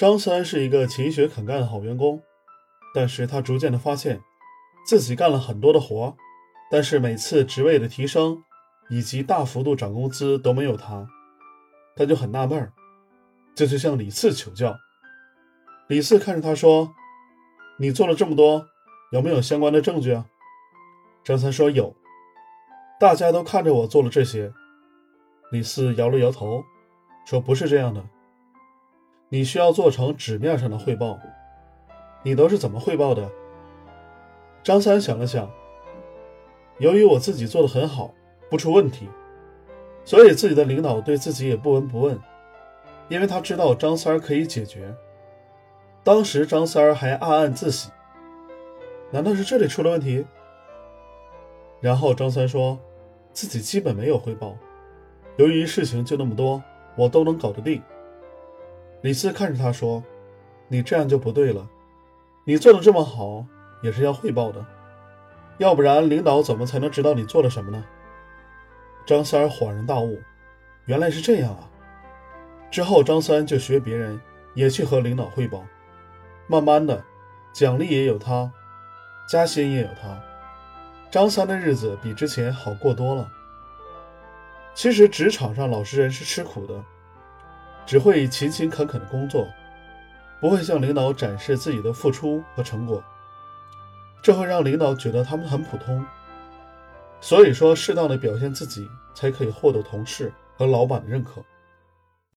张三是一个勤学肯干的好员工，但是他逐渐的发现，自己干了很多的活，但是每次职位的提升以及大幅度涨工资都没有他，他就很纳闷儿，就去向李四求教。李四看着他说：“你做了这么多，有没有相关的证据啊？”张三说：“有。”大家都看着我做了这些。李四摇了摇头，说：“不是这样的。”你需要做成纸面上的汇报，你都是怎么汇报的？张三想了想，由于我自己做的很好，不出问题，所以自己的领导对自己也不闻不问，因为他知道张三可以解决。当时张三还暗暗自喜，难道是这里出了问题？然后张三说自己基本没有汇报，由于事情就那么多，我都能搞得定。李四看着他说：“你这样就不对了，你做的这么好，也是要汇报的，要不然领导怎么才能知道你做了什么呢？”张三恍然大悟，原来是这样啊！之后张三就学别人，也去和领导汇报，慢慢的，奖励也有他，加薪也有他，张三的日子比之前好过多了。其实职场上老实人是吃苦的。只会勤勤恳恳的工作，不会向领导展示自己的付出和成果，这会让领导觉得他们很普通。所以说，适当的表现自己，才可以获得同事和老板的认可。